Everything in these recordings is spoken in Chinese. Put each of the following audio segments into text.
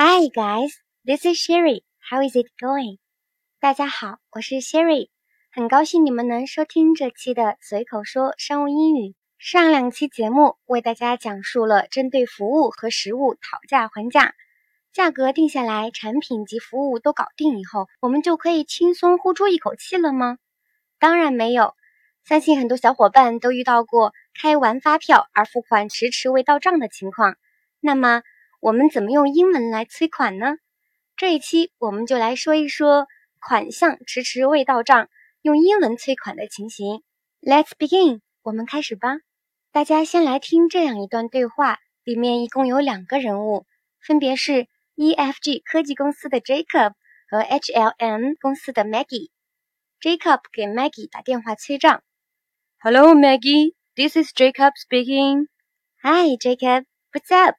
Hi guys, this is Sherry. How is it going? 大家好，我是 Sherry，很高兴你们能收听这期的随口说商务英语。上两期节目为大家讲述了针对服务和实物讨价还价，价格定下来，产品及服务都搞定以后，我们就可以轻松呼出一口气了吗？当然没有。相信很多小伙伴都遇到过开完发票而付款迟迟未到账的情况。那么，我们怎么用英文来催款呢？这一期我们就来说一说款项迟迟未到账用英文催款的情形。Let's begin，我们开始吧。大家先来听这样一段对话，里面一共有两个人物，分别是 EFG 科技公司的 Jacob 和 HLM 公司的 Maggie。Jacob 给 Maggie 打电话催账。Hello, Maggie. This is Jacob speaking. Hi, Jacob. What's up?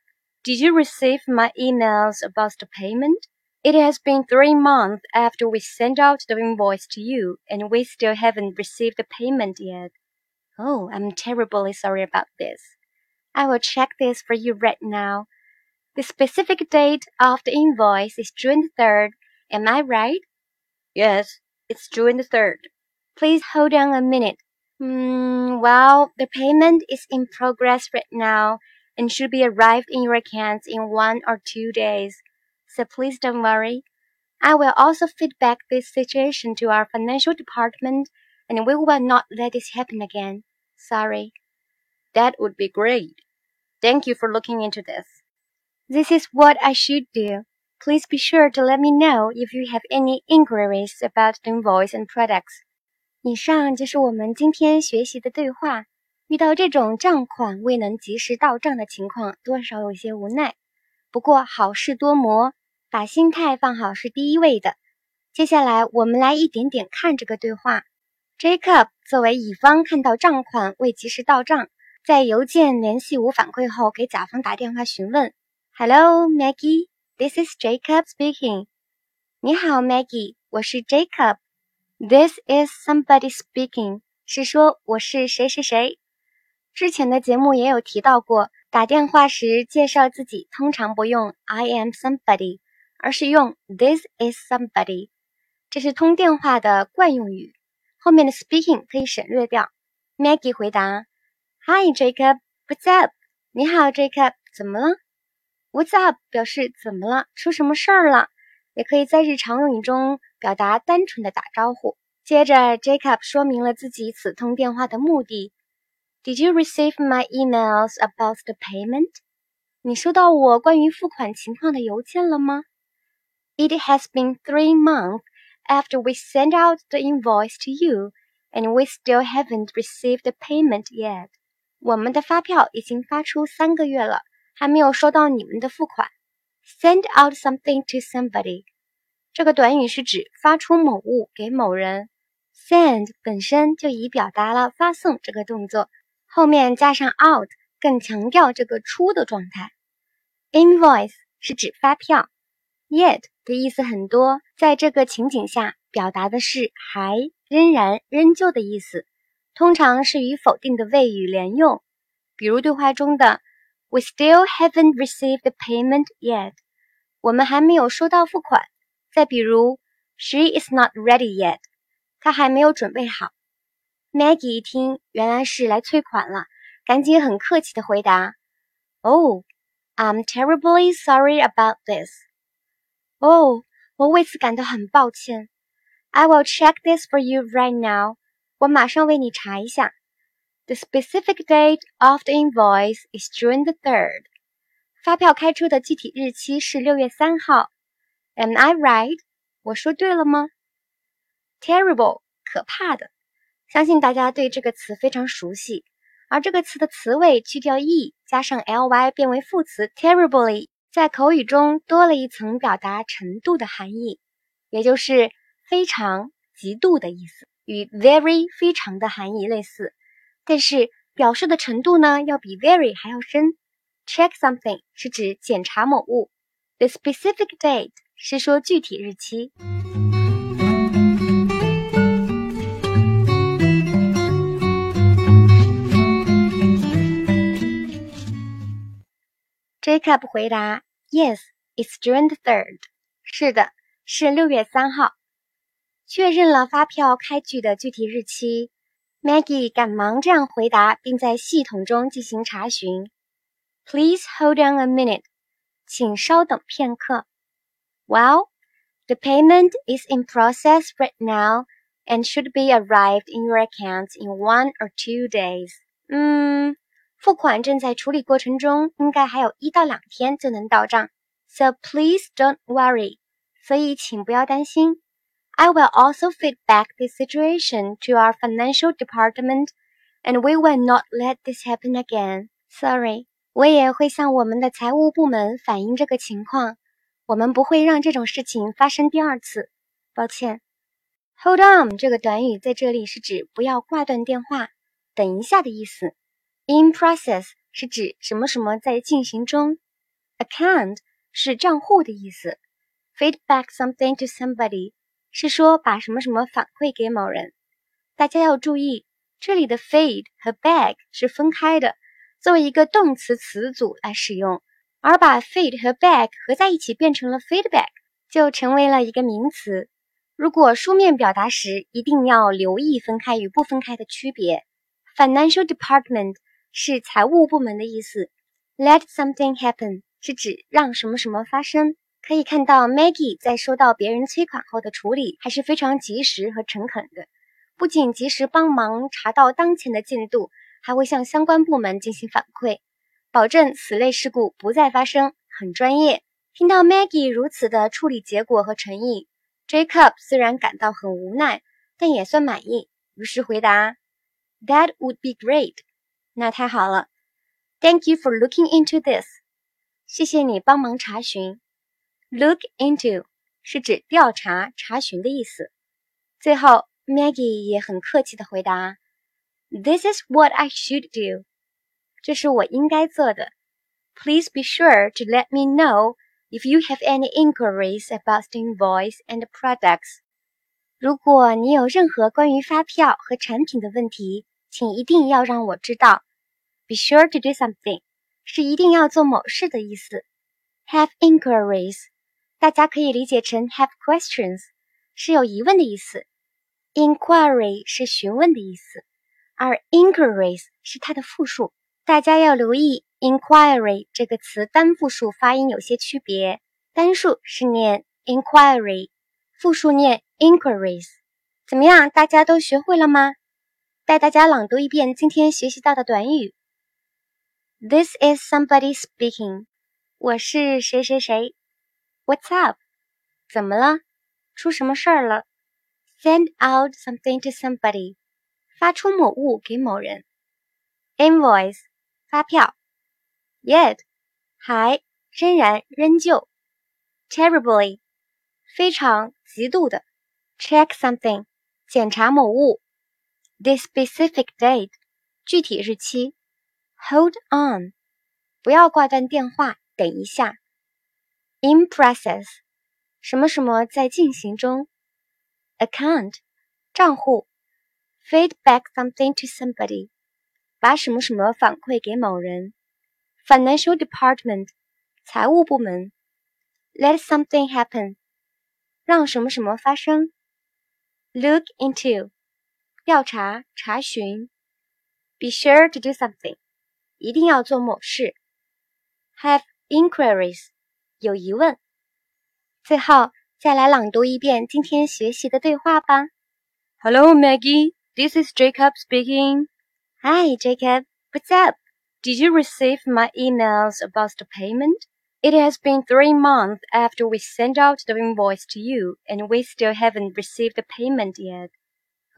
Did you receive my emails about the payment? It has been three months after we sent out the invoice to you, and we still haven't received the payment yet. Oh, I'm terribly sorry about this. I will check this for you right now. The specific date of the invoice is June 3rd. Am I right? Yes, it's June the 3rd. Please hold on a minute. Hmm, well, the payment is in progress right now and should be arrived in your accounts in one or two days. So please don't worry. I will also feedback this situation to our financial department and we will not let this happen again. Sorry. That would be great. Thank you for looking into this. This is what I should do. Please be sure to let me know if you have any inquiries about the invoice and products. 以上就是我们今天学习的对话。 遇到这种账款未能及时到账的情况，多少有些无奈。不过好事多磨，把心态放好是第一位的。接下来我们来一点点看这个对话。Jacob 作为乙方，看到账款未及时到账，在邮件联系无反馈后，给甲方打电话询问：“Hello, Maggie, this is Jacob speaking。”你好，Maggie，我是 Jacob。This is somebody speaking，是说我是谁谁谁。之前的节目也有提到过，打电话时介绍自己通常不用 I am somebody，而是用 This is somebody，这是通电话的惯用语。后面的 speaking 可以省略掉。Maggie 回答：Hi Jacob，What's up？你好 Jacob，怎么了？What's up 表示怎么了，出什么事儿了？也可以在日常用语中表达单纯的打招呼。接着 Jacob 说明了自己此通电话的目的。Did you receive my emails about the payment？你收到我关于付款情况的邮件了吗？It has been three months after we sent out the invoice to you, and we still haven't received the payment yet. 我们的发票已经发出三个月了，还没有收到你们的付款。Send out something to somebody，这个短语是指发出某物给某人。Send 本身就已表达了发送这个动作。 后面加上 out，更强调这个出的状态。Invoice 是指发票，yet 的意思很多，在这个情景下表达的是还、仍然、仍旧的意思，通常是与否定的谓语连用。比如对话中的 We still haven't received the payment yet，我们还没有收到付款。再比如 She is not ready yet，她还没有准备好。Maggie 一听，原来是来催款了，赶紧很客气的回答：“Oh, I'm terribly sorry about this.” 哦，我为此感到很抱歉。I will check this for you right now. 我马上为你查一下。The specific date of the invoice is June the third. 发票开出的具体日期是六月三号。Am I right? 我说对了吗？Terrible，可怕的。 相信大家对这个词非常熟悉，而这个词的词尾去掉 e，加上 ly 变为副词 terribly，在口语中多了一层表达程度的含义，也就是非常、极度的意思，与 very 非常的含义类似，但是表示的程度呢要比 very 还要深。Check something 是指检查某物，the specific date 是说具体日期。Jacob 回答：“Yes, It's June the third。是的，是六月三号。确认了发票开具的具体日期，Maggie 赶忙这样回答，并在系统中进行查询。Please hold on a minute，请稍等片刻。Well, the payment is in process right now and should be arrived in your account in one or two days. 嗯， 付款正在处理过程中，应该还有一到两天就能到账。So please don't worry. 所以请不要担心。I will also feed back this situation to our financial department, and we will not let this happen again. Sorry，我也会向我们的财务部门反映这个情况。我们不会让这种事情发生第二次。抱歉。Hold on 这个短语在这里是指不要挂断电话，等一下的意思。In process 是指什么什么在进行中。Account 是账户的意思，feedback something to somebody 是说把什么什么反馈给某人。大家要注意，这里的 feed 和 back 是分开的，作为一个动词词组来使用，而把 feed 和 back 合在一起变成了 feedback，就成为了一个名词。如果书面表达时，一定要留意分开与不分开的区别。Financial department 是财务部门的意思，let something happen。是指让什么什么发生。可以看到，Maggie 在收到别人催款后的处理还是非常及时和诚恳的。不仅及时帮忙查到当前的进度，还会向相关部门进行反馈，保证此类事故不再发生，很专业。听到 Maggie 如此的处理结果和诚意，Jacob 虽然感到很无奈，但也算满意，于是回答：“That would be great。”那太好了。Thank you for looking into this。谢谢你帮忙查询。Look into 是指调查、查询的意思。最后，Maggie 也很客气的回答：“This is what I should do。”这是我应该做的。Please be sure to let me know if you have any inquiries about the invoice and products。如果你有任何关于发票和产品的问题，请一定要让我知道。 Be sure to do something。是一定要做某事的意思。Have inquiries，大家可以理解成 have questions，是有疑问的意思。Inquiry 是询问的意思，而 inquiries 是它的复数。大家要留意 inquiry 这个词单复数发音有些区别，单数是念 inquiry，复数念 inquiries。怎么样，大家都学会了吗？带大家朗读一遍今天学习到的短语。This is somebody speaking. 我是谁谁谁。What's up? 怎么了？出什么事儿了？Send out something to somebody. 发出某物给某人。Invoice 发票。Yet 还仍然仍旧。Terribly 非常极度的。Check something 检查某物。The specific date 具体日期。 Hold on，不要挂断电话，等一下。In process，什么什么在进行中。Account，账户。Feedback something to somebody，把什么什么反馈给某人。Financial department，财务部门。Let something happen，让什么什么发生。Look into，调查查询。Be sure to do something。 一定要做某事。Have inquiries，有疑问。最后再来朗读一遍今天学习的对话吧。Hello, Maggie. This is Jacob speaking. Hi, Jacob. What's up? Did you receive my emails about the payment? It has been three months after we sent out the invoice to you, and we still haven't received the payment yet.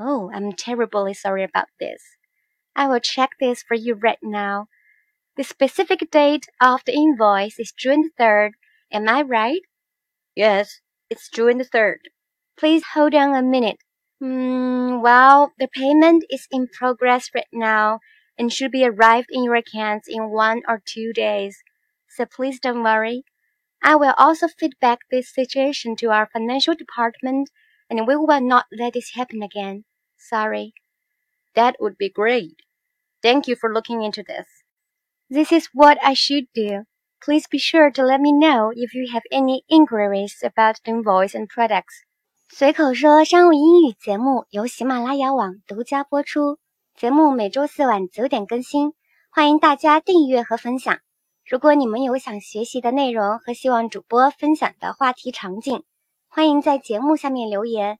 Oh, I'm terribly sorry about this. I will check this for you right now. The specific date of the invoice is June the 3rd. Am I right? Yes, it's June the 3rd. Please hold on a minute. Hmm, well, the payment is in progress right now and should be arrived in your accounts in one or two days. So please don't worry. I will also feedback this situation to our financial department and we will not let this happen again. Sorry. That would be great. Thank you for looking into this. This is what I should do. Please be sure to let me know if you have any inquiries about the invoice and products. 随口说商务英语节目由喜马拉雅网独家播出，节目每周四晚九点更新，欢迎大家订阅和分享。如果你们有想学习的内容和希望主播分享的话题场景，欢迎在节目下面留言。